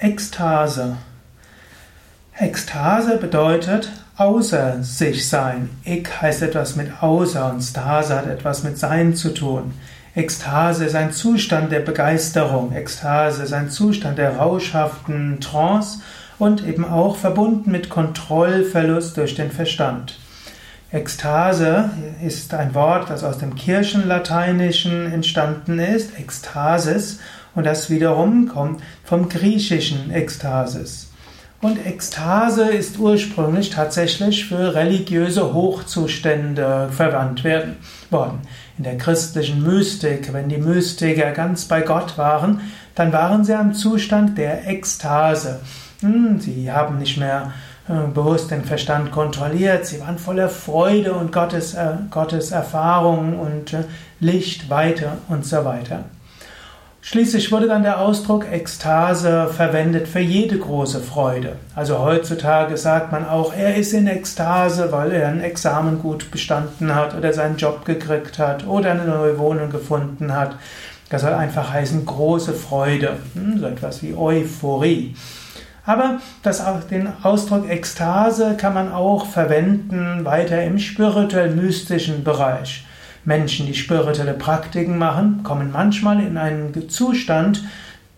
Ekstase. Ekstase bedeutet außer sich sein. Ik heißt etwas mit außer und Stase hat etwas mit Sein zu tun. Ekstase ist ein Zustand der Begeisterung. Ekstase ist ein Zustand der rauschhaften Trance und eben auch verbunden mit Kontrollverlust durch den Verstand. Ekstase ist ein Wort, das aus dem Kirchenlateinischen entstanden ist, Ekstasis, und das wiederum kommt vom griechischen Ekstasis. Und Ekstase ist ursprünglich tatsächlich für religiöse Hochzustände verwandt werden, worden. In der christlichen Mystik, wenn die Mystiker ganz bei Gott waren, dann waren sie am Zustand der Ekstase. Hm, sie haben nicht mehr bewusst den Verstand kontrolliert, sie waren voller Freude und Gottes, äh, Gottes Erfahrung und äh, Licht, Weite und so weiter. Schließlich wurde dann der Ausdruck Ekstase verwendet für jede große Freude. Also heutzutage sagt man auch, er ist in Ekstase, weil er ein Examen gut bestanden hat oder seinen Job gekriegt hat oder eine neue Wohnung gefunden hat. Das soll einfach heißen große Freude, hm, so etwas wie Euphorie. Aber das, den Ausdruck Ekstase kann man auch verwenden weiter im spirituell-mystischen Bereich. Menschen, die spirituelle Praktiken machen, kommen manchmal in einen Zustand,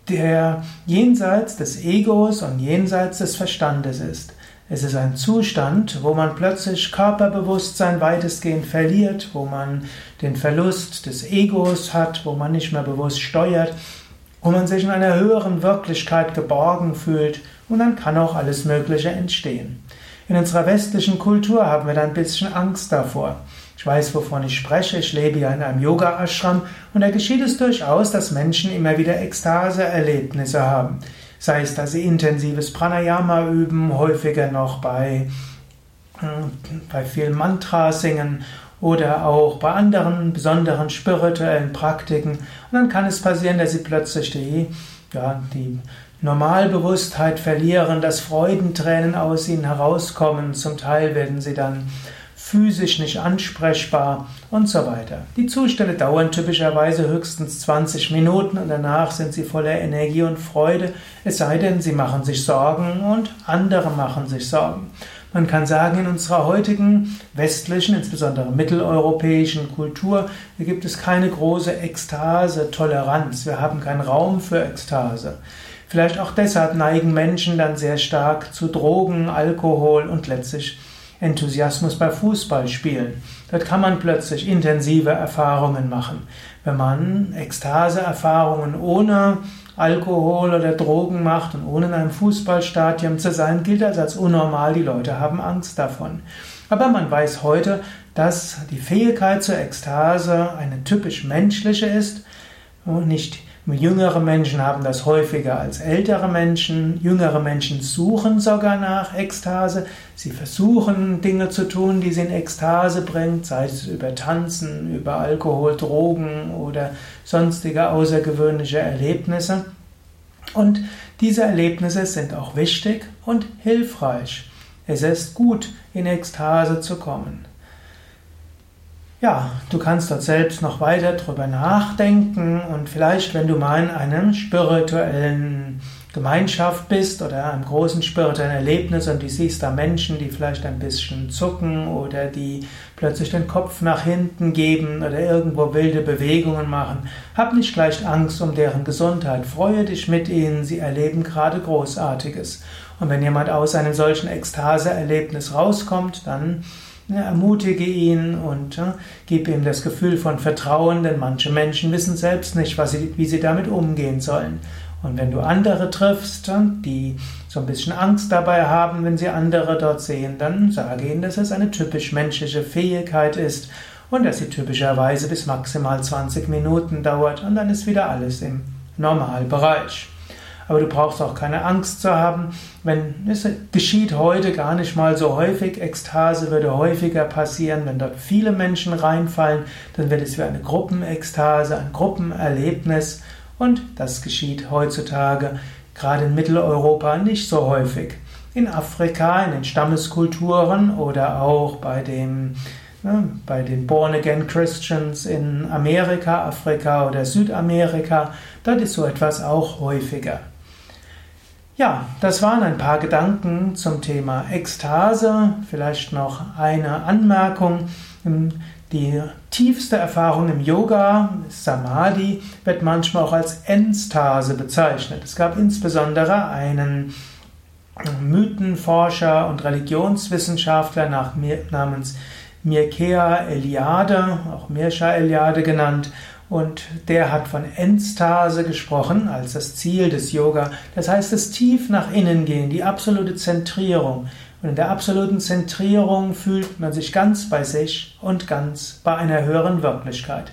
der jenseits des Egos und jenseits des Verstandes ist. Es ist ein Zustand, wo man plötzlich Körperbewusstsein weitestgehend verliert, wo man den Verlust des Egos hat, wo man nicht mehr bewusst steuert, wo man sich in einer höheren Wirklichkeit geborgen fühlt und dann kann auch alles Mögliche entstehen. In unserer westlichen Kultur haben wir da ein bisschen Angst davor. Ich weiß, wovon ich spreche. Ich lebe ja in einem Yoga-Ashram und da geschieht es durchaus, dass Menschen immer wieder Ekstase-Erlebnisse haben. Sei es, dass sie intensives Pranayama üben, häufiger noch bei, hm, bei viel Mantra singen oder auch bei anderen besonderen spirituellen Praktiken. Und dann kann es passieren, dass sie plötzlich die, ja, die Normalbewusstheit verlieren, dass Freudentränen aus ihnen herauskommen. Zum Teil werden sie dann physisch nicht ansprechbar und so weiter. Die Zustände dauern typischerweise höchstens 20 Minuten und danach sind sie voller Energie und Freude, es sei denn, sie machen sich Sorgen und andere machen sich Sorgen. Man kann sagen, in unserer heutigen westlichen, insbesondere mitteleuropäischen Kultur gibt es keine große Ekstase-Toleranz. Wir haben keinen Raum für Ekstase. Vielleicht auch deshalb neigen Menschen dann sehr stark zu Drogen, Alkohol und letztlich Enthusiasmus bei Fußballspielen. Dort kann man plötzlich intensive Erfahrungen machen. Wenn man Ekstase-Erfahrungen ohne Alkohol oder Drogen macht und ohne in einem Fußballstadion zu sein, gilt das als unnormal. Die Leute haben Angst davon. Aber man weiß heute, dass die Fähigkeit zur Ekstase eine typisch menschliche ist und nicht Jüngere Menschen haben das häufiger als ältere Menschen. Jüngere Menschen suchen sogar nach Ekstase. Sie versuchen Dinge zu tun, die sie in Ekstase bringt, sei es über Tanzen, über Alkohol, Drogen oder sonstige außergewöhnliche Erlebnisse. Und diese Erlebnisse sind auch wichtig und hilfreich. Es ist gut, in Ekstase zu kommen. Ja, du kannst dort selbst noch weiter drüber nachdenken und vielleicht, wenn du mal in einer spirituellen Gemeinschaft bist oder einem großen spirituellen Erlebnis und du siehst da Menschen, die vielleicht ein bisschen zucken oder die plötzlich den Kopf nach hinten geben oder irgendwo wilde Bewegungen machen, hab nicht gleich Angst um deren Gesundheit. Freue dich mit ihnen, sie erleben gerade Großartiges. Und wenn jemand aus einem solchen Ekstase-Erlebnis rauskommt, dann ermutige ihn und ja, gib ihm das Gefühl von Vertrauen, denn manche Menschen wissen selbst nicht, was sie, wie sie damit umgehen sollen. Und wenn du andere triffst, die so ein bisschen Angst dabei haben, wenn sie andere dort sehen, dann sage ihnen, dass es eine typisch menschliche Fähigkeit ist und dass sie typischerweise bis maximal 20 Minuten dauert und dann ist wieder alles im Normalbereich. Aber du brauchst auch keine Angst zu haben, wenn es geschieht heute gar nicht mal so häufig. Ekstase würde häufiger passieren, wenn dort viele Menschen reinfallen, dann wird es wie eine Gruppenekstase, ein Gruppenerlebnis und das geschieht heutzutage gerade in Mitteleuropa nicht so häufig. In Afrika, in den Stammeskulturen oder auch bei dem ne, bei den Born Again Christians in Amerika, Afrika oder Südamerika, dort ist so etwas auch häufiger. Ja, das waren ein paar Gedanken zum Thema Ekstase. Vielleicht noch eine Anmerkung. Die tiefste Erfahrung im Yoga, Samadhi, wird manchmal auch als Enstase bezeichnet. Es gab insbesondere einen Mythenforscher und Religionswissenschaftler namens Mircea Eliade, auch Mirsha Eliade genannt, und der hat von Enstase gesprochen als das Ziel des Yoga. Das heißt, das tief nach innen gehen, die absolute Zentrierung. Und in der absoluten Zentrierung fühlt man sich ganz bei sich und ganz bei einer höheren Wirklichkeit.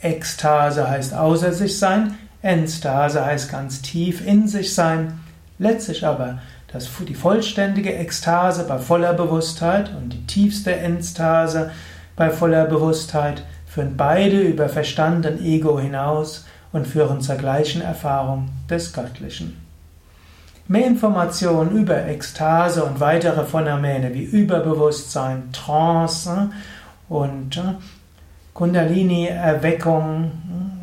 Ekstase heißt außer sich sein, Enstase heißt ganz tief in sich sein. Letztlich aber dass die vollständige Ekstase bei voller Bewusstheit und die tiefste Enstase bei voller Bewusstheit führen beide über Verstand und Ego hinaus und führen zur gleichen Erfahrung des Göttlichen. Mehr Informationen über Ekstase und weitere Phänomene wie Überbewusstsein, Trance und äh, Kundalini-Erweckung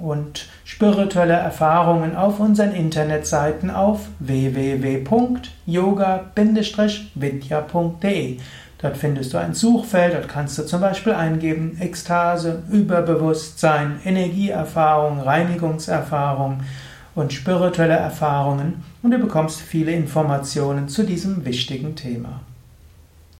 und spirituelle Erfahrungen auf unseren Internetseiten auf www.yoga-vidya.de. Dort findest du ein Suchfeld, dort kannst du zum Beispiel eingeben Ekstase, Überbewusstsein, Energieerfahrung, Reinigungserfahrung und spirituelle Erfahrungen und du bekommst viele Informationen zu diesem wichtigen Thema.